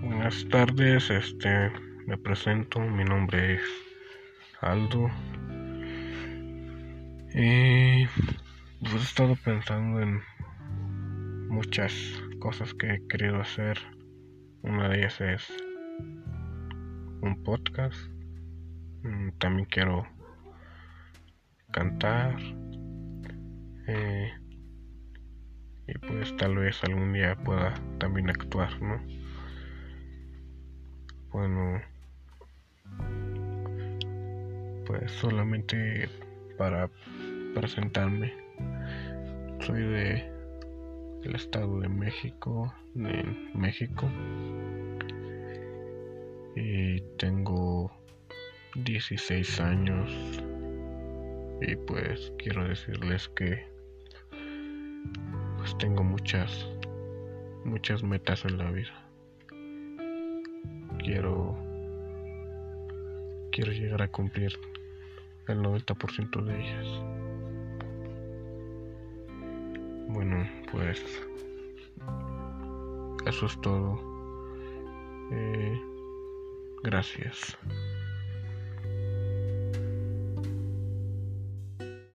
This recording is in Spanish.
buenas tardes, este me presento, mi nombre es Aldo. Y pues he estado pensando en muchas cosas que he querido hacer. Una de ellas es un podcast. Mm, también quiero cantar. Eh, y pues tal vez algún día pueda también actuar, ¿no? Bueno, pues solamente para presentarme, soy de el estado de México, de México, y tengo 16 años. Y pues quiero decirles que pues tengo muchas muchas metas en la vida quiero quiero llegar a cumplir el 90% de ellas. Bueno, pues eso es todo. Eh, gracias.